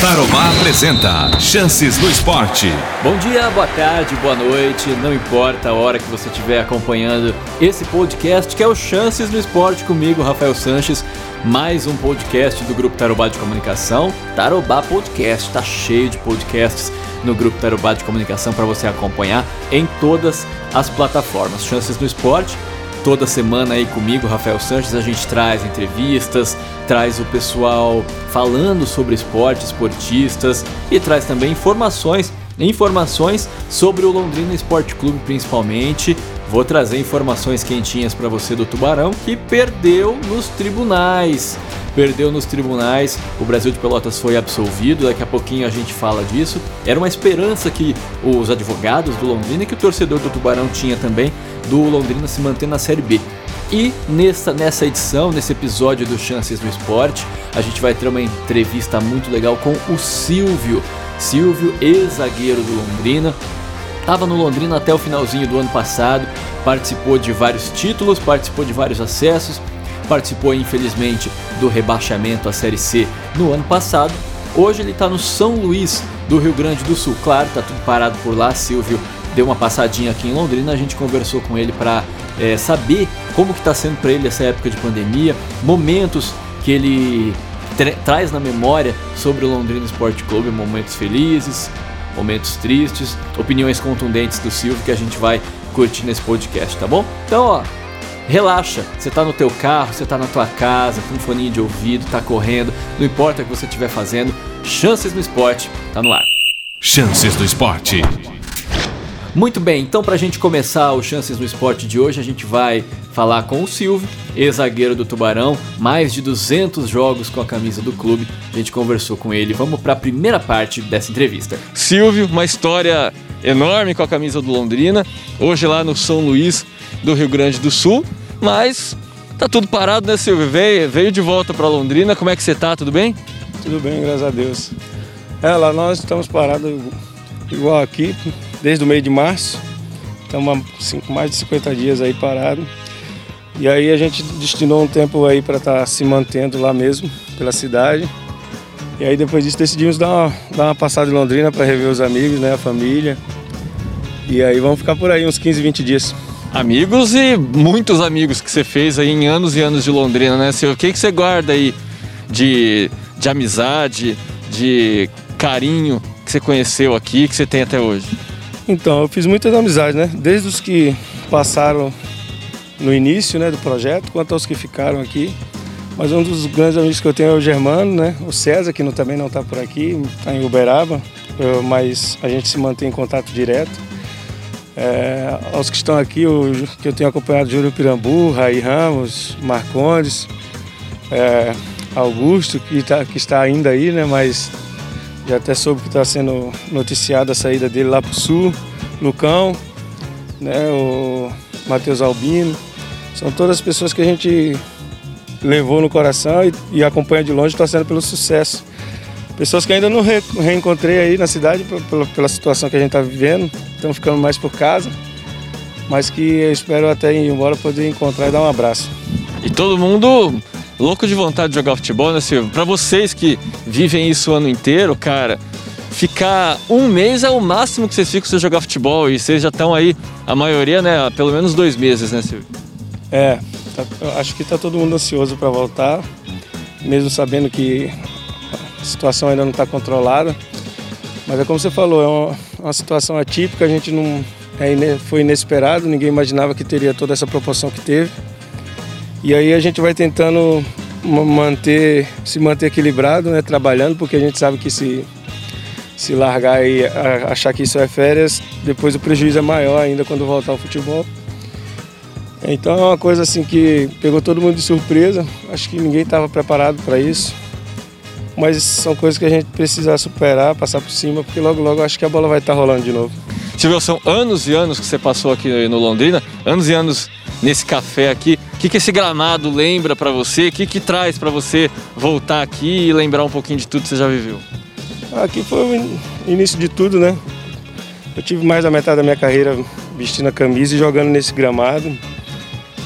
Tarobá apresenta Chances no Esporte. Bom dia, boa tarde, boa noite, não importa a hora que você estiver acompanhando esse podcast que é o Chances no Esporte comigo, Rafael Sanches. Mais um podcast do Grupo Tarobá de Comunicação. Tarobá Podcast, tá cheio de podcasts no Grupo Tarobá de Comunicação para você acompanhar em todas as plataformas. Chances no Esporte toda semana aí comigo, Rafael Sanches, a gente traz entrevistas, traz o pessoal falando sobre esporte, esportistas e traz também informações, informações sobre o Londrina Esporte Clube principalmente. Vou trazer informações quentinhas para você do Tubarão que perdeu nos tribunais. Perdeu nos tribunais, o Brasil de Pelotas foi absolvido, daqui a pouquinho a gente fala disso. Era uma esperança que os advogados do Londrina e que o torcedor do Tubarão tinha também do Londrina se manter na Série B. E nessa, nessa edição, nesse episódio do Chances do Esporte, a gente vai ter uma entrevista muito legal com o Silvio. Silvio, ex-zagueiro do Londrina, estava no Londrina até o finalzinho do ano passado, participou de vários títulos, participou de vários acessos, participou infelizmente do rebaixamento à Série C no ano passado. Hoje ele está no São Luís do Rio Grande do Sul. Claro, está tudo parado por lá. Silvio deu uma passadinha aqui em Londrina, a gente conversou com ele para é, saber como que está sendo para ele essa época de pandemia, momentos que ele tra traz na memória sobre o Londrina Esporte Clube, momentos felizes, momentos tristes, opiniões contundentes do Silvio que a gente vai curtir nesse podcast, tá bom? Então, ó, relaxa, você tá no teu carro, você tá na tua casa, com um foninho de ouvido, tá correndo, não importa o que você estiver fazendo, Chances no Esporte tá no ar. Chances do Esporte. Muito bem, então para a gente começar o Chances no Esporte de hoje, a gente vai falar com o Silvio, ex-zagueiro do Tubarão, mais de 200 jogos com a camisa do clube. A gente conversou com ele. Vamos para a primeira parte dessa entrevista. Silvio, uma história enorme com a camisa do Londrina, hoje lá no São Luís do Rio Grande do Sul, mas tá tudo parado, né, Silvio? Veio, veio de volta para Londrina. Como é que você tá? Tudo bem? Tudo bem, graças a Deus. É, lá nós estamos parados igual aqui, desde o meio de março. Estamos há mais de 50 dias aí parado. E aí a gente destinou um tempo aí para estar tá se mantendo lá mesmo, pela cidade. E aí depois disso decidimos dar uma, dar uma passada em Londrina para rever os amigos, né, a família. E aí vamos ficar por aí uns 15, 20 dias. Amigos e muitos amigos que você fez aí em anos e anos de Londrina, né? O que, que você guarda aí de, de amizade, de carinho que você conheceu aqui, que você tem até hoje? Então, eu fiz muitas amizades, né? Desde os que passaram no início né, do projeto, quanto aos que ficaram aqui. Mas um dos grandes amigos que eu tenho é o Germano, né? O César, que não, também não está por aqui, está em Uberaba, eu, mas a gente se mantém em contato direto. É, aos que estão aqui, o, que eu tenho acompanhado, Júlio Pirambu, Raí Ramos, Marcondes, é, Augusto, que, tá, que está ainda aí, né? Mas já até soube que está sendo noticiada a saída dele lá para o sul, Lucão, né, o Matheus Albino. São todas as pessoas que a gente levou no coração e, e acompanha de longe torcendo pelo sucesso. Pessoas que ainda não re, reencontrei aí na cidade pela, pela situação que a gente está vivendo, estão ficando mais por casa, mas que eu espero até ir embora poder encontrar e dar um abraço. E todo mundo louco de vontade de jogar futebol, né, Silvio? Para vocês que vivem isso o ano inteiro, cara, ficar um mês é o máximo que vocês ficam sem jogar futebol e vocês já estão aí, a maioria, né, há pelo menos dois meses, né, Silvio? É, tá, acho que tá todo mundo ansioso para voltar, mesmo sabendo que a situação ainda não está controlada. Mas é como você falou, é uma, uma situação atípica, a gente não é, foi inesperado, ninguém imaginava que teria toda essa proporção que teve. E aí a gente vai tentando manter, se manter equilibrado, né, trabalhando, porque a gente sabe que se, se largar e achar que isso é férias, depois o prejuízo é maior ainda quando voltar ao futebol. Então é uma coisa assim que pegou todo mundo de surpresa, acho que ninguém estava preparado para isso. Mas são coisas que a gente precisa superar, passar por cima, porque logo logo acho que a bola vai estar tá rolando de novo. Silvio, são anos e anos que você passou aqui no Londrina, anos e anos nesse café aqui. O que, que esse gramado lembra para você? O que, que traz para você voltar aqui e lembrar um pouquinho de tudo que você já viveu? Aqui foi o início de tudo, né? Eu tive mais da metade da minha carreira vestindo a camisa e jogando nesse gramado.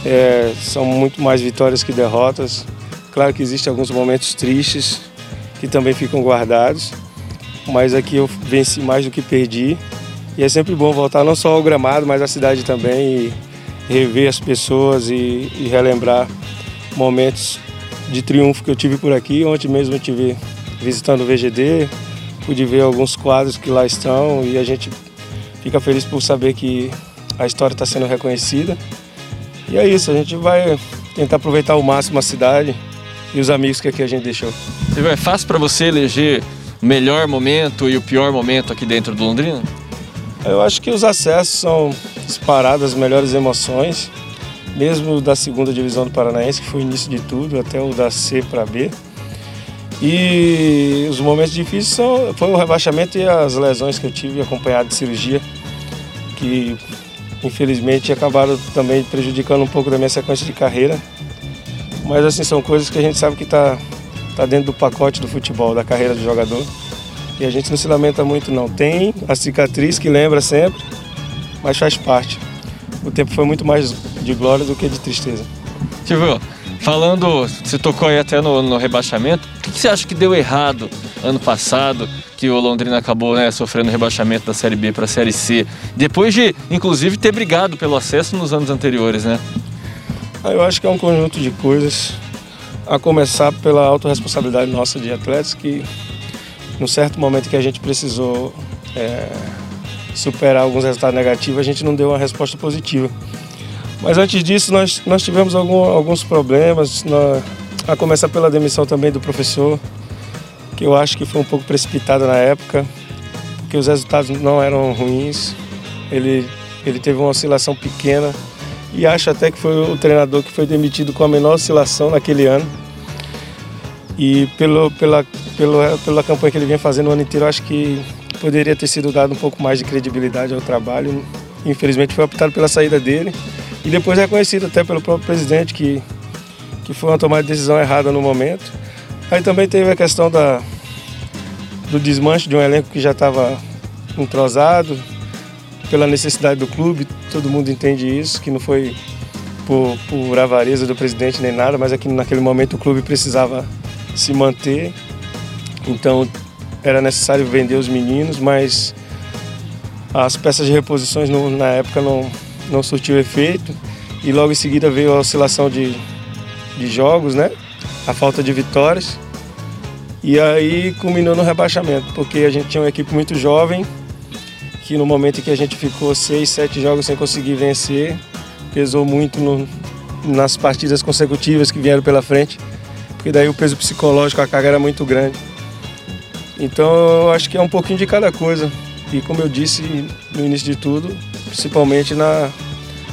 É, são muito mais vitórias que derrotas. Claro que existem alguns momentos tristes que também ficam guardados. mas aqui eu venci mais do que perdi. E é sempre bom voltar não só ao gramado, mas à cidade também e rever as pessoas e, e relembrar momentos de triunfo que eu tive por aqui. Ontem mesmo eu tive visitando o VGD, pude ver alguns quadros que lá estão e a gente fica feliz por saber que a história está sendo reconhecida. E é isso, a gente vai tentar aproveitar ao máximo a cidade e os amigos que aqui a gente deixou. É fácil para você eleger o melhor momento e o pior momento aqui dentro do Londrina? Eu acho que os acessos são disparados as melhores emoções, mesmo da segunda divisão do Paranaense, que foi o início de tudo, até o da C para B. E os momentos difíceis são, foi o rebaixamento e as lesões que eu tive acompanhado de cirurgia, que infelizmente acabaram também prejudicando um pouco da minha sequência de carreira. Mas assim, são coisas que a gente sabe que está tá dentro do pacote do futebol, da carreira do jogador. E a gente não se lamenta muito não. Tem a cicatriz que lembra sempre, mas faz parte. O tempo foi muito mais de glória do que de tristeza. Silvio, falando, você tocou aí até no, no rebaixamento, o que, que, você acha que deu errado ano passado, que o Londrina acabou né, sofrendo rebaixamento da Série B para a Série C, depois de, inclusive, ter brigado pelo acesso nos anos anteriores, né? Ah, eu acho que é um conjunto de coisas, a começar pela autorresponsabilidade nossa de atletas, que num certo momento que a gente precisou é, superar alguns resultados negativos, a gente não deu uma resposta positiva. Mas antes disso, nós, nós tivemos algum, alguns problemas, na, a começar pela demissão também do professor, que eu acho que foi um pouco precipitada na época, porque os resultados não eram ruins. Ele, ele teve uma oscilação pequena e acho até que foi o treinador que foi demitido com a menor oscilação naquele ano. E pelo, pela, pela, pela campanha que ele vinha fazendo o ano inteiro, acho que poderia ter sido dado um pouco mais de credibilidade ao trabalho. Infelizmente foi optado pela saída dele e depois reconhecido até pelo próprio presidente que, que foi uma tomada de decisão errada no momento. Aí também teve a questão da, do desmanche de um elenco que já estava entrosado, pela necessidade do clube, todo mundo entende isso, que não foi por, por avareza do presidente nem nada, mas é que naquele momento o clube precisava se manter. Então era necessário vender os meninos, mas as peças de reposições na época não, não surtiu efeito. E logo em seguida veio a oscilação de, de jogos, né? A falta de vitórias. E aí culminou no rebaixamento, porque a gente tinha uma equipe muito jovem, que no momento em que a gente ficou seis, sete jogos sem conseguir vencer, pesou muito no, nas partidas consecutivas que vieram pela frente porque daí o peso psicológico, a carga era muito grande. Então eu acho que é um pouquinho de cada coisa. E como eu disse no início de tudo, principalmente na,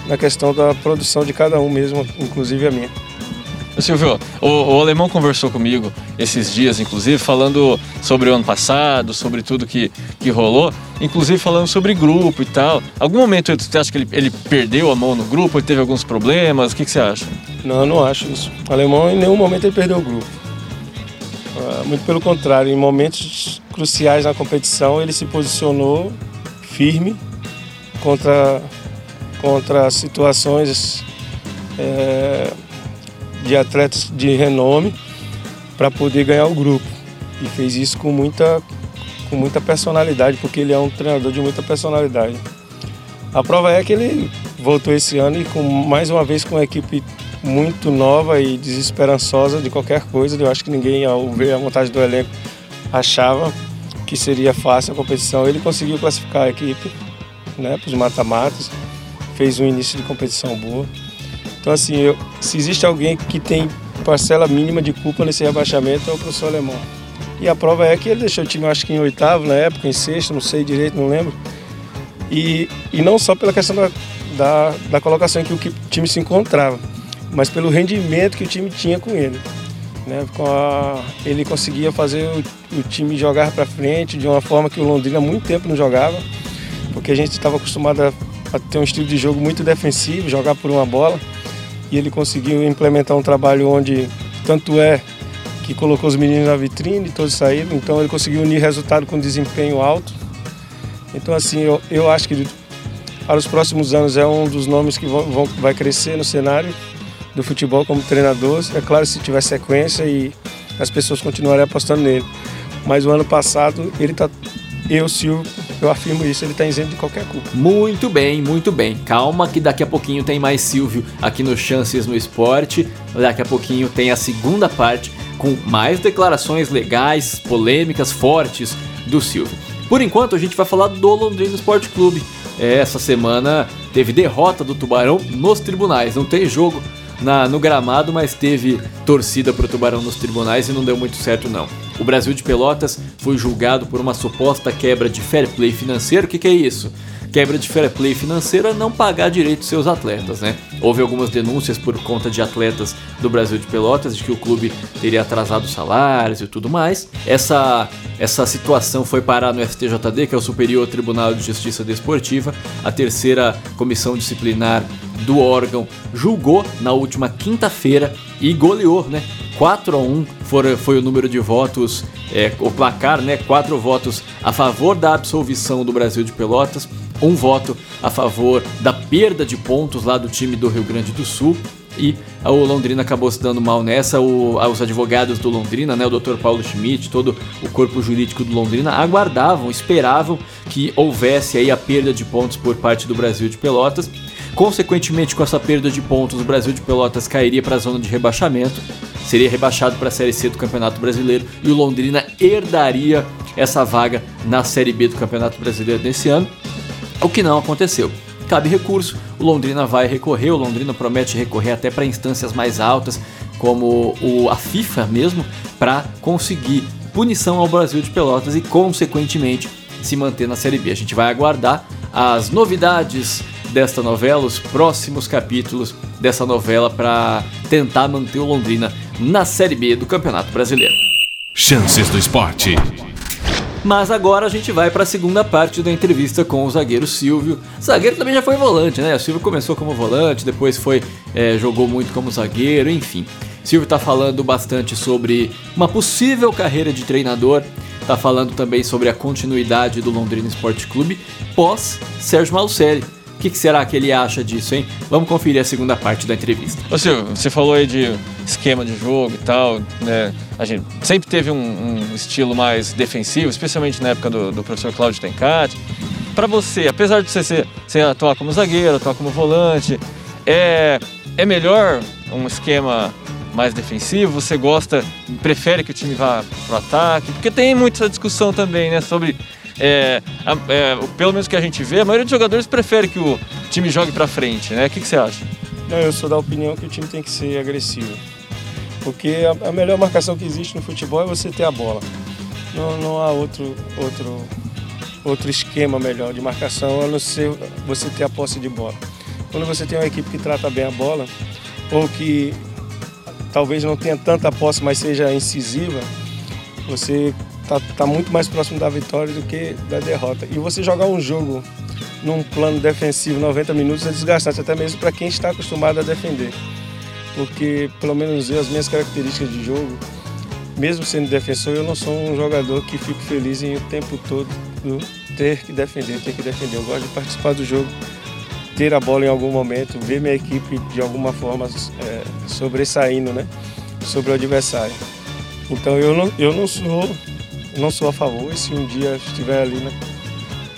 na questão da produção de cada um mesmo, inclusive a minha. Silvio, o, o, alemão conversou comigo esses dias, inclusive, falando sobre o ano passado, sobre tudo que, que rolou, inclusive falando sobre grupo e tal. Algum momento você acha que ele, ele perdeu a mão no grupo, ele teve alguns problemas? O que, que você acha? Não, eu não acho isso. O alemão em nenhum momento ele perdeu o grupo. Ah, muito pelo contrário, em momentos cruciais na competição ele se posicionou firme contra, contra situações. É, de atletas de renome para poder ganhar o grupo. E fez isso com muita, com muita personalidade, porque ele é um treinador de muita personalidade. A prova é que ele voltou esse ano e com mais uma vez com uma equipe muito nova e desesperançosa de qualquer coisa. Eu acho que ninguém, ao ver a montagem do elenco, achava que seria fácil a competição. Ele conseguiu classificar a equipe né, para os mata-matas, fez um início de competição boa. Então, assim, eu, se existe alguém que tem parcela mínima de culpa nesse rebaixamento, é o professor Alemão. E a prova é que ele deixou o time, acho que em oitavo na época, em sexto, não sei direito, não lembro. E, e não só pela questão da, da, da colocação em que o time se encontrava, mas pelo rendimento que o time tinha com ele. Né? Com a, ele conseguia fazer o, o time jogar para frente de uma forma que o Londrina há muito tempo não jogava, porque a gente estava acostumado a, a ter um estilo de jogo muito defensivo, jogar por uma bola e ele conseguiu implementar um trabalho onde tanto é que colocou os meninos na vitrine, todos saíram, então ele conseguiu unir resultado com desempenho alto. Então assim, eu, eu acho que para os próximos anos é um dos nomes que vão, vão, vai crescer no cenário do futebol como treinador. É claro se tiver sequência e as pessoas continuarem apostando nele. Mas o ano passado ele tá. Eu, Silvio, eu afirmo isso, ele está isento de qualquer culpa. Muito bem, muito bem. Calma que daqui a pouquinho tem mais Silvio aqui no Chances no Esporte. Daqui a pouquinho tem a segunda parte com mais declarações legais, polêmicas, fortes do Silvio. Por enquanto, a gente vai falar do Londrina Esporte Clube. Essa semana teve derrota do Tubarão nos tribunais. Não tem jogo na, no gramado, mas teve torcida para o Tubarão nos tribunais e não deu muito certo não. O Brasil de Pelotas foi julgado por uma suposta quebra de fair play financeiro. O que, que é isso? Quebra de fair play financeiro é não pagar direito seus atletas, né? Houve algumas denúncias por conta de atletas do Brasil de Pelotas de que o clube teria atrasado salários e tudo mais. Essa, essa situação foi parar no STJD, que é o Superior Tribunal de Justiça Desportiva. A terceira comissão disciplinar do órgão julgou na última quinta-feira e goleou, né? 4 a 1 foi, foi o número de votos, é, o placar, né? 4 votos a favor da absolvição do Brasil de Pelotas, um voto a favor da perda de pontos lá do time do Rio Grande do Sul. E o Londrina acabou se dando mal nessa. O, os advogados do Londrina, né, o Dr. Paulo Schmidt, todo o corpo jurídico do Londrina, aguardavam, esperavam que houvesse aí a perda de pontos por parte do Brasil de Pelotas. Consequentemente, com essa perda de pontos, o Brasil de Pelotas cairia para a zona de rebaixamento seria rebaixado para a Série C do Campeonato Brasileiro e o Londrina herdaria essa vaga na Série B do Campeonato Brasileiro nesse ano, o que não aconteceu. Cabe recurso, o Londrina vai recorrer, o Londrina promete recorrer até para instâncias mais altas, como o, a FIFA mesmo, para conseguir punição ao Brasil de Pelotas e, consequentemente, se manter na Série B. A gente vai aguardar as novidades desta novela, os próximos capítulos dessa novela para tentar manter o Londrina na Série B do Campeonato Brasileiro. Chances do Esporte. Mas agora a gente vai para a segunda parte da entrevista com o zagueiro Silvio. Zagueiro também já foi volante, né? O Silvio começou como volante, depois foi é, jogou muito como zagueiro, enfim. Silvio está falando bastante sobre uma possível carreira de treinador. Está falando também sobre a continuidade do Londrina Esporte Clube pós Sérgio Malucelli. O que, que, será que ele acha disso, hein? Vamos conferir a segunda parte da entrevista. Ô Silvio, você falou aí de esquema de jogo e tal, né? A gente sempre teve um, um estilo mais defensivo, especialmente na época do, do professor Cláudio Tencati. Para você, apesar de você, ser, você atuar como zagueiro, atuar como volante, é, é melhor um esquema mais defensivo? Você gosta, prefere que o time vá pro ataque? Porque tem muita discussão também, né, sobre é, é, pelo menos que a gente vê, a maioria dos jogadores prefere que o time jogue para frente, né? O que, que, você acha? Eu sou da opinião que o time tem que ser agressivo. Porque a, a melhor marcação que existe no futebol é você ter a bola. Não, não há outro, outro, outro esquema melhor de marcação a não ser você ter a posse de bola. Quando você tem uma equipe que trata bem a bola, ou que talvez não tenha tanta posse, mas seja incisiva, você tá, tá muito mais próximo da vitória do que da derrota. E você jogar um jogo num plano defensivo 90 minutos é desgastante, até mesmo para quem está acostumado a defender. Porque, pelo menos eu, as minhas características de jogo, mesmo sendo defensor, eu não sou um jogador que fico feliz em o tempo todo ter que defender, ter que defender. Eu gosto de participar do jogo, ter a bola em algum momento, ver minha equipe de alguma forma é, sobressaindo né, sobre o adversário. Então eu não, eu não sou não sou a favor. E se um dia estiver ali na,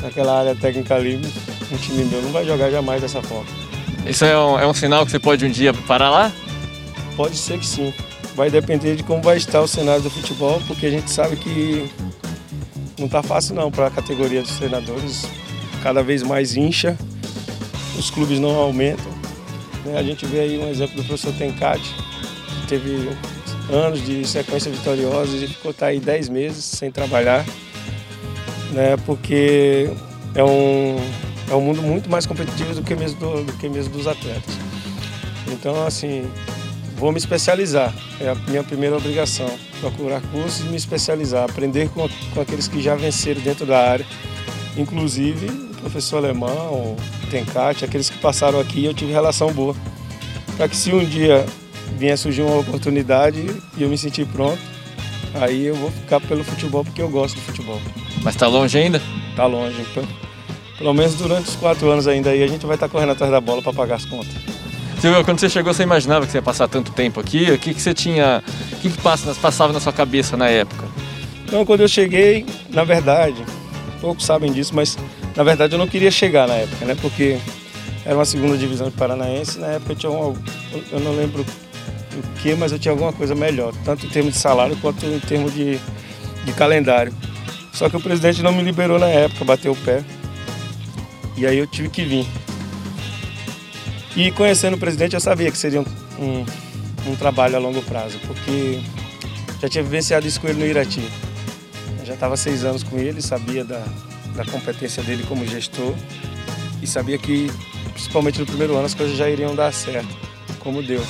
naquela área técnica ali, um time meu não vai jogar jamais dessa forma. Isso é um, é um sinal que você pode um dia parar lá? Pode ser que sim. Vai depender de como vai estar o cenário do futebol, porque a gente sabe que não está fácil não para a categoria dos treinadores. Cada vez mais incha, os clubes não aumentam. Né? A gente vê aí um exemplo do professor Tencati, que teve anos de sequência vitoriosa e ficou tá aí 10 meses sem trabalhar, né? Porque é um, é um mundo muito mais competitivo do que mesmo, do, do que mesmo dos atletas. Então, assim, vou me especializar. É a minha primeira obrigação. Procurar cursos e me especializar, aprender com, com aqueles que já venceram dentro da área. Inclusive o professor alemão, o Tencate, aqueles que passaram aqui eu tive relação boa. Para que se um dia vinha surgir uma oportunidade e eu me senti pronto, aí eu vou ficar pelo futebol porque eu gosto do futebol. Mas tá longe ainda? Tá longe. Então, pelo menos durante os quatro anos ainda aí a gente vai estar tá correndo atrás da bola para pagar as contas. Silvio, quando você chegou, você imaginava que você ia passar tanto tempo aqui? O que, que você tinha. O que, que passa, passava na sua cabeça na época? Então, quando eu cheguei, na verdade, poucos sabem disso, mas na verdade eu não queria chegar na época, né? Porque era uma segunda divisão de Paranaense, na época eu tinha um, eu não lembro o que, mas eu tinha alguma coisa melhor, tanto em termos de salário quanto em termos de, de calendário. Só que o presidente não me liberou na época, bateu o pé. E aí eu tive que vir. E conhecendo o presidente, eu sabia que seria um, um, um trabalho a longo prazo, porque já tinha vivenciado isso com ele no Irati. Eu já estava seis anos com ele, sabia da, da competência dele como gestor e sabia que, principalmente no primeiro ano, as coisas já iriam dar certo, como deu.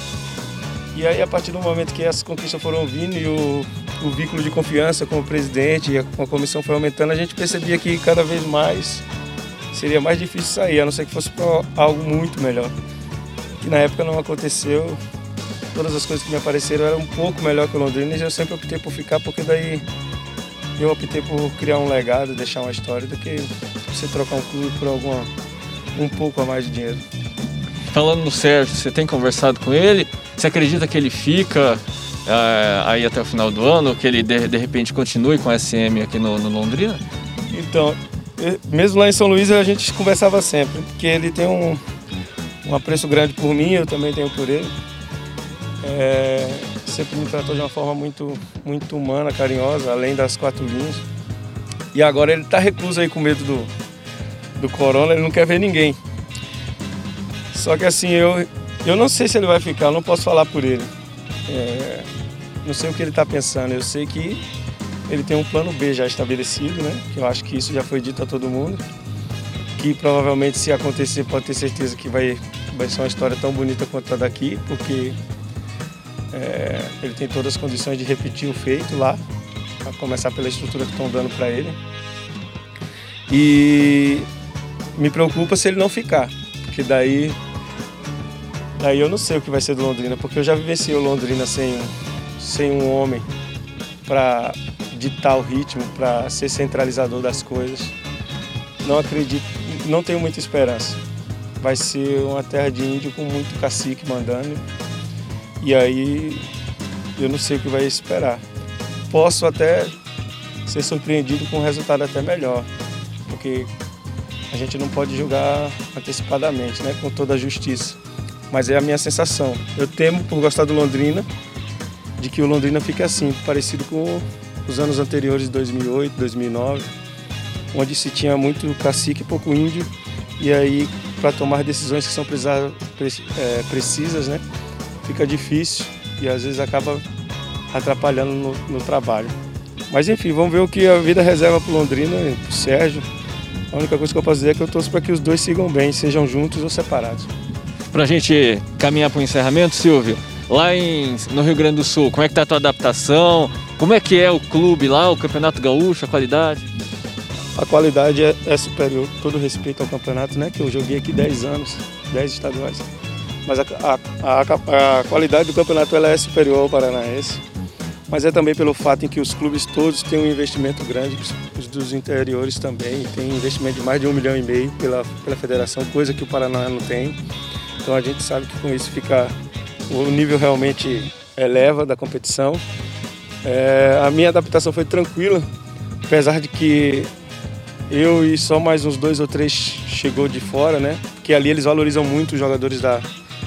E aí, a partir do momento que essas conquistas foram vindo e o, o vínculo de confiança com o presidente e a, com a comissão foi aumentando, a gente percebia que cada vez mais seria mais difícil sair, a não ser que fosse para algo muito melhor. Que na época não aconteceu. Todas as coisas que me apareceram eram um pouco melhor que o Londrina e eu sempre optei por ficar, porque daí eu optei por criar um legado, deixar uma história, do que você trocar um clube por alguma, um pouco a mais de dinheiro. Falando no Sérgio, você tem conversado com ele? Você acredita que ele fica é, aí até o final do ano, que ele de, de repente continue com a SM aqui no, no Londrina? Então, mesmo lá em São Luís a gente conversava sempre, porque ele tem um, um apreço grande por mim, eu também tenho por ele. É, sempre me tratou de uma forma muito, muito humana, carinhosa, além das quatro linhas. E agora ele está recluso aí com medo do, do corona, ele não quer ver ninguém. Só que assim, eu, eu não sei se ele vai ficar, não posso falar por ele. É, não sei o que ele está pensando, eu sei que ele tem um plano B já estabelecido, né? Que eu acho que isso já foi dito a todo mundo. Que provavelmente se acontecer pode ter certeza que vai, vai ser uma história tão bonita quanto a daqui, porque é, ele tem todas as condições de repetir o feito lá, a começar pela estrutura que estão dando para ele. E me preocupa se ele não ficar, porque daí, daí eu não sei o que vai ser do Londrina, porque eu já vivenciei o Londrina sem, sem um homem para ditar o ritmo, para ser centralizador das coisas. Não acredito, não tenho muita esperança. Vai ser uma terra de índio com muito cacique mandando e aí eu não sei o que vai esperar. Posso até ser surpreendido com um resultado até melhor, porque a gente não pode julgar antecipadamente, né, com toda a justiça. Mas é a minha sensação. Eu temo, por gostar do Londrina, de que o Londrina fique assim, parecido com os anos anteriores, 2008, 2009, onde se tinha muito cacique e pouco índio, e aí para tomar decisões que são é, precisas, né, fica difícil e às vezes acaba atrapalhando no, no trabalho. Mas enfim, vamos ver o que a vida reserva para Londrina e para o Sérgio. A única coisa que eu posso dizer é que eu torço para que os dois sigam bem, sejam juntos ou separados. Para a gente caminhar para o encerramento, Silvio, lá em, no Rio Grande do Sul, como é que está a tua adaptação? Como é que é o clube lá, o Campeonato Gaúcho, a qualidade? A qualidade é, é superior, todo respeito ao campeonato, né? Que eu joguei aqui 10 anos, 10 estaduais mas a, a, a, a qualidade do campeonato ela é superior ao paranaense. Mas é também pelo fato em que os clubes todos têm um investimento grande, os dos interiores também, tem investimento de mais de um milhão e meio pela, pela federação, coisa que o Paraná não tem. Então a gente sabe que com isso fica o nível realmente eleva da competição. É, a minha adaptação foi tranquila, apesar de que eu e só mais uns dois ou três chegou de fora, né? Porque ali eles valorizam muito os jogadores da,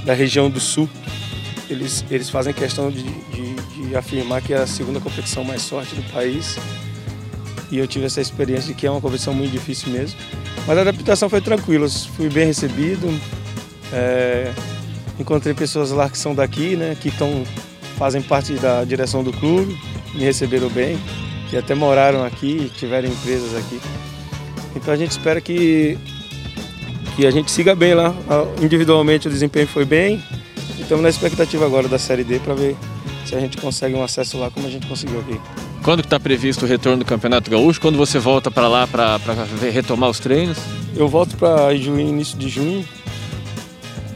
da região do sul, eles, eles fazem questão de, de, de, afirmar que é a segunda competição mais forte do país. E eu tive essa experiência de que é uma competição muito difícil mesmo. Mas a adaptação foi tranquila, fui bem recebido. É, encontrei pessoas lá que são daqui, né, que estão fazem parte da direção do clube, me receberam bem, que até moraram aqui, tiveram empresas aqui. Então a gente espera que que a gente siga bem lá. Individualmente o desempenho foi bem. Estamos na expectativa agora da Série D para ver se a gente consegue um acesso lá como a gente conseguiu aqui. Quando que está previsto o retorno do Campeonato Gaúcho? Quando você volta para lá para retomar os treinos? Eu volto para início de junho.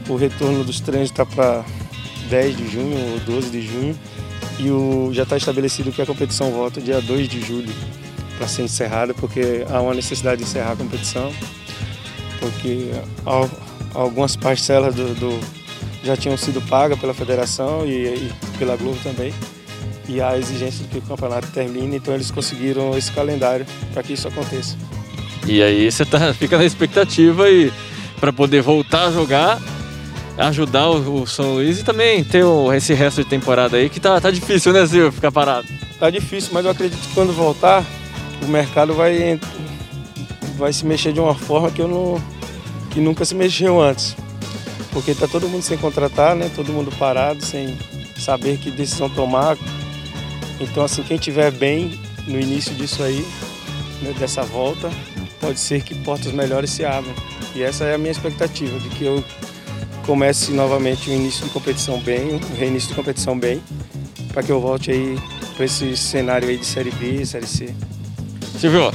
O retorno dos treinos está para 10 de junho ou 12 de junho. E o, já está estabelecido que a competição volta dia 2 de julho para ser encerrada, porque há uma necessidade de encerrar a competição porque algumas parcelas do, do, já tinham sido pagas pela federação e, e, pela Globo também. e a exigência de que o campeonato termine, então eles conseguiram esse calendário para que isso aconteça. E aí você tá, fica na expectativa e para poder voltar a jogar, ajudar o, o, São Luís e também ter o, esse resto de temporada aí que tá, tá difícil, né, Silvio, ficar parado. Tá difícil, mas eu acredito que quando voltar, o mercado vai, vai se mexer de uma forma que, eu não, que nunca se mexeu antes. Porque tá todo mundo sem contratar, né? Todo mundo parado, sem saber que decisão tomar. Então, assim, quem tiver bem no início disso aí, né, dessa volta, pode ser que portas melhores se abram. E essa é a minha expectativa, de que eu comece novamente o início de competição bem, o reinício de competição bem, para que eu volte aí para esse cenário aí de Série B, Série C. Silvio,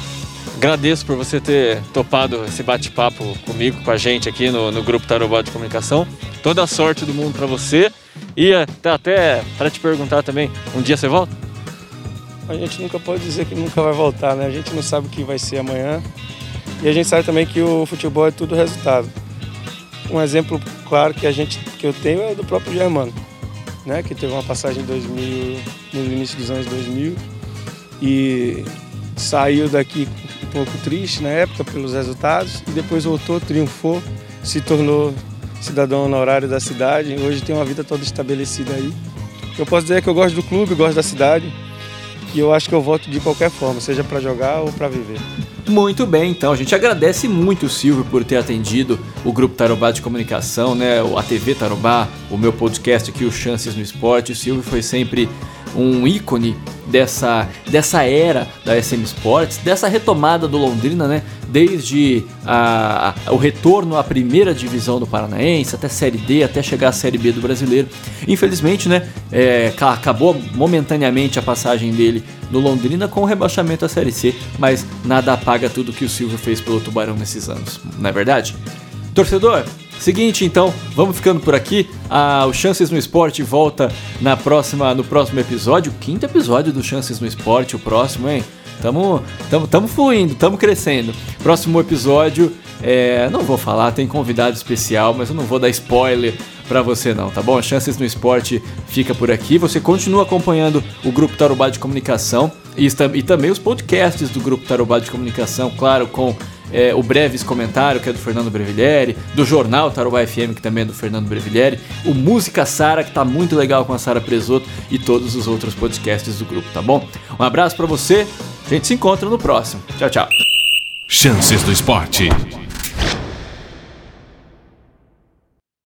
agradeço por você ter topado esse bate-papo comigo, com a gente aqui no, no Grupo Tarobá de Comunicação. Toda a sorte do mundo para você. E até, até para te perguntar também, um dia você volta? A gente nunca pode dizer que nunca vai voltar, né? A gente não sabe o que vai ser amanhã. E a gente sabe também que o futebol é tudo resultado. Um exemplo claro que a gente que eu tenho é do próprio Germano, né, que teve uma passagem em 2000, no início dos anos 2000 e saiu daqui um pouco triste na época pelos resultados e depois voltou, triunfou, se tornou cidadão honorário da cidade, hoje tem uma vida toda estabelecida aí. Eu posso dizer que eu gosto do clube, gosto da cidade e eu acho que eu voto de qualquer forma, seja para jogar ou para viver. Muito bem, então a gente agradece muito o Silvio por ter atendido o Grupo Tarobá de Comunicação, né? A TV Tarobá, o meu podcast aqui, o Chances no Esporte. O Silvio foi sempre um ícone dessa, dessa era da SM Sports, dessa retomada do Londrina, né? Desde a, a, o retorno à primeira divisão do Paranaense, até Série D, até chegar à Série B do Brasileiro. Infelizmente, né? É, acabou momentaneamente a passagem dele no Londrina com o rebaixamento à Série C, mas nada apaga tudo que o Silvio fez pelo Tubarão nesses anos, não é verdade? Torcedor, Seguinte, então, vamos ficando por aqui. Ah, o Chances no Esporte volta na próxima, no próximo episódio, o quinto episódio do Chances no Esporte, o próximo, hein? Tamo, tamo, tamo fluindo, tamo crescendo. Próximo episódio, é, não vou falar, tem convidado especial, mas eu não vou dar spoiler para você não, tá bom? Chances no Esporte fica por aqui. Você continua acompanhando o Grupo Tarobá de Comunicação e, e também os podcasts do Grupo Tarobá de Comunicação, claro, com é, o Breves Comentário, que é do Fernando Brevillieri, do Jornal Tarobá FM, que também é do Fernando Brevillieri, o Música Sara, que tá muito legal com a Sara Presoto, e todos os outros podcasts do grupo, tá bom? Um abraço para você, gente se encontra no próximo. Tchau, tchau. Chances do Esporte.